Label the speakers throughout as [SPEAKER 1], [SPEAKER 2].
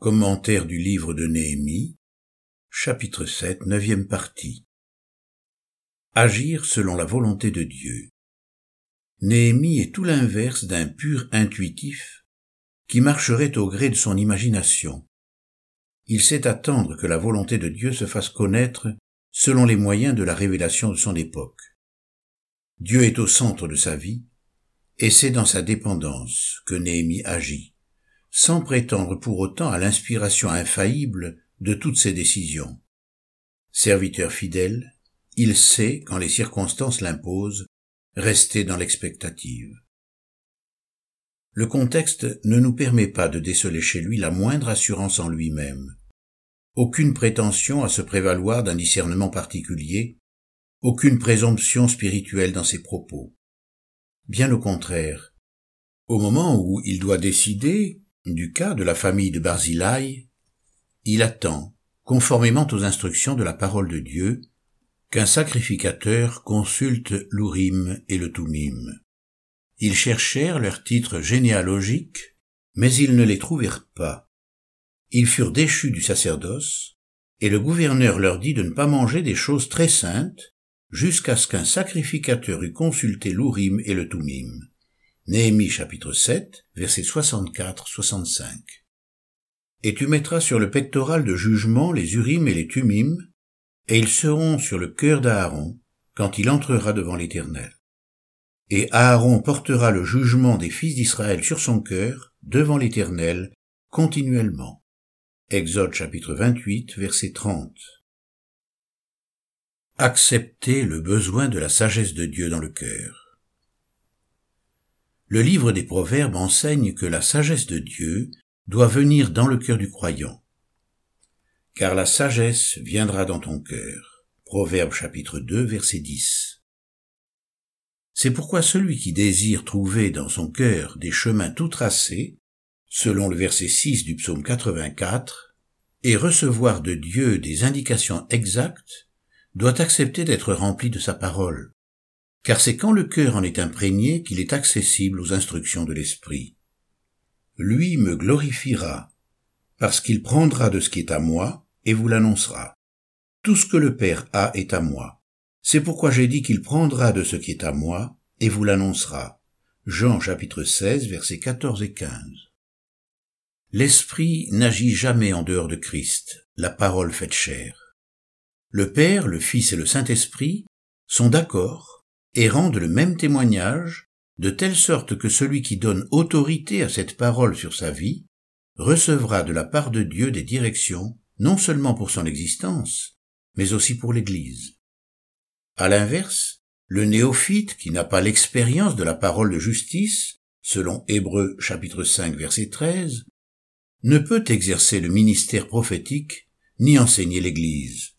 [SPEAKER 1] Commentaire du livre de Néhémie, chapitre 7, neuvième partie. Agir selon la volonté de Dieu. Néhémie est tout l'inverse d'un pur intuitif qui marcherait au gré de son imagination. Il sait attendre que la volonté de Dieu se fasse connaître selon les moyens de la révélation de son époque. Dieu est au centre de sa vie, et c'est dans sa dépendance que Néhémie agit sans prétendre pour autant à l'inspiration infaillible de toutes ses décisions. Serviteur fidèle, il sait, quand les circonstances l'imposent, rester dans l'expectative. Le contexte ne nous permet pas de déceler chez lui la moindre assurance en lui-même, aucune prétention à se prévaloir d'un discernement particulier, aucune présomption spirituelle dans ses propos. Bien au contraire, au moment où il doit décider, du cas de la famille de Barzillai, il attend, conformément aux instructions de la parole de Dieu, qu'un sacrificateur consulte l'Urim et le Tumim. Ils cherchèrent leurs titres généalogiques, mais ils ne les trouvèrent pas. Ils furent déchus du sacerdoce, et le gouverneur leur dit de ne pas manger des choses très saintes jusqu'à ce qu'un sacrificateur eût consulté l'Urim et le Tumim. Néhémie chapitre 7, versets 64-65. Et tu mettras sur le pectoral de jugement les Urim et les Tumim, et ils seront sur le cœur d'Aaron quand il entrera devant l'Éternel. Et Aaron portera le jugement des fils d'Israël sur son cœur devant l'Éternel continuellement. Exode chapitre 28, verset 30. Accepter le besoin de la sagesse de Dieu dans le cœur. Le livre des Proverbes enseigne que la sagesse de Dieu doit venir dans le cœur du croyant. Car la sagesse viendra dans ton cœur. Proverbe chapitre 2 verset 10. C'est pourquoi celui qui désire trouver dans son cœur des chemins tout tracés, selon le verset 6 du psaume 84, et recevoir de Dieu des indications exactes, doit accepter d'être rempli de sa parole car c'est quand le cœur en est imprégné qu'il est accessible aux instructions de l'Esprit. Lui me glorifiera, parce qu'il prendra de ce qui est à moi et vous l'annoncera. Tout ce que le Père a est à moi. C'est pourquoi j'ai dit qu'il prendra de ce qui est à moi et vous l'annoncera. Jean chapitre 16 versets 14 et 15. L'Esprit n'agit jamais en dehors de Christ, la parole faite chair. Le Père, le Fils et le Saint-Esprit sont d'accord et rendent le même témoignage, de telle sorte que celui qui donne autorité à cette parole sur sa vie recevra de la part de Dieu des directions, non seulement pour son existence, mais aussi pour l'Église. À l'inverse, le néophyte qui n'a pas l'expérience de la parole de justice, selon Hébreux chapitre 5 verset 13, ne peut exercer le ministère prophétique ni enseigner l'Église.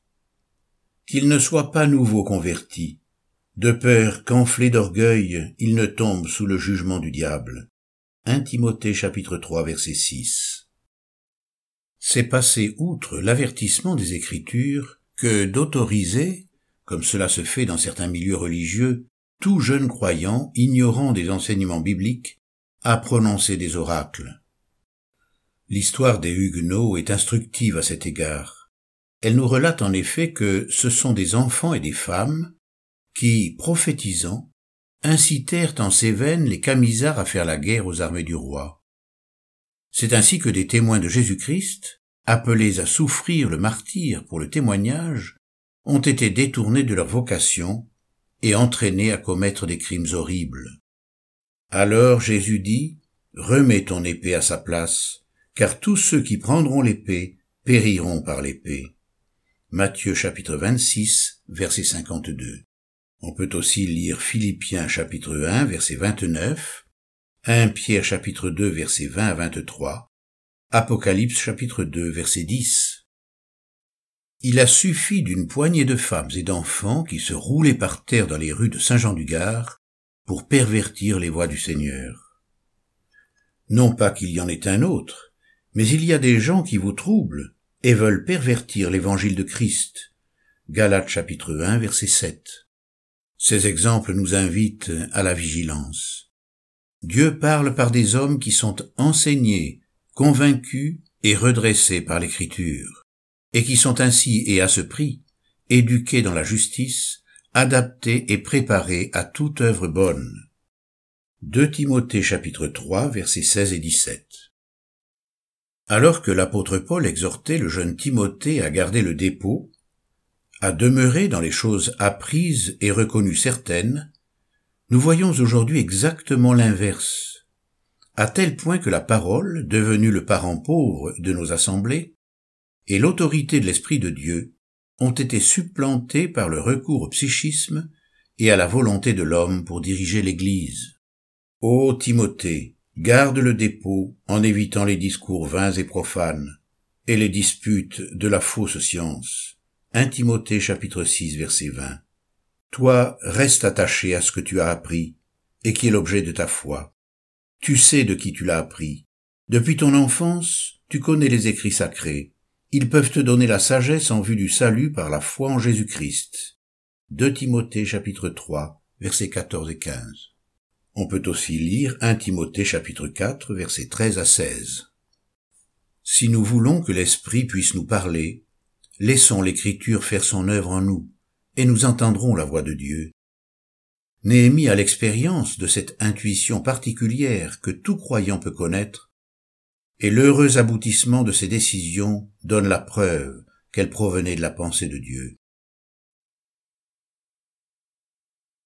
[SPEAKER 1] Qu'il ne soit pas nouveau converti, de peur qu'enflé d'orgueil, il ne tombe sous le jugement du diable. 1 Timothée chapitre 3 verset 6. C'est passer outre l'avertissement des Écritures que d'autoriser, comme cela se fait dans certains milieux religieux, tout jeune croyant ignorant des enseignements bibliques à prononcer des oracles. L'histoire des Huguenots est instructive à cet égard. Elle nous relate en effet que ce sont des enfants et des femmes qui, prophétisant, incitèrent en veines les Camisards à faire la guerre aux armées du roi. C'est ainsi que des témoins de Jésus-Christ, appelés à souffrir le martyr pour le témoignage, ont été détournés de leur vocation et entraînés à commettre des crimes horribles. Alors Jésus dit, Remets ton épée à sa place, car tous ceux qui prendront l'épée périront par l'épée. Matthieu chapitre 26, verset 52. On peut aussi lire Philippiens chapitre 1 verset 29, 1 Pierre chapitre 2 verset 20 à 23, Apocalypse chapitre 2 verset 10. Il a suffi d'une poignée de femmes et d'enfants qui se roulaient par terre dans les rues de Saint-Jean-du-Gard pour pervertir les voies du Seigneur. Non pas qu'il y en ait un autre, mais il y a des gens qui vous troublent et veulent pervertir l'évangile de Christ. Galates chapitre 1 verset 7. Ces exemples nous invitent à la vigilance. Dieu parle par des hommes qui sont enseignés, convaincus et redressés par l'écriture, et qui sont ainsi et à ce prix, éduqués dans la justice, adaptés et préparés à toute œuvre bonne. 2 Timothée chapitre 3 versets 16 et 17 Alors que l'apôtre Paul exhortait le jeune Timothée à garder le dépôt, à demeurer dans les choses apprises et reconnues certaines, nous voyons aujourd'hui exactement l'inverse, à tel point que la parole, devenue le parent pauvre de nos assemblées, et l'autorité de l'Esprit de Dieu ont été supplantées par le recours au psychisme et à la volonté de l'homme pour diriger l'Église. Ô Timothée, garde le dépôt en évitant les discours vains et profanes, et les disputes de la fausse science. 1 Timothée chapitre 6 verset 20. Toi, reste attaché à ce que tu as appris, et qui est l'objet de ta foi. Tu sais de qui tu l'as appris. Depuis ton enfance, tu connais les écrits sacrés. Ils peuvent te donner la sagesse en vue du salut par la foi en Jésus-Christ. 2 Timothée chapitre 3, versets 14 et 15. On peut aussi lire 1 Timothée chapitre 4, versets 13 à 16. Si nous voulons que l'Esprit puisse nous parler, laissons l'Écriture faire son œuvre en nous et nous entendrons la voix de Dieu. Néhémie a l'expérience de cette intuition particulière que tout croyant peut connaître, et l'heureux aboutissement de ses décisions donne la preuve qu'elles provenaient de la pensée de Dieu.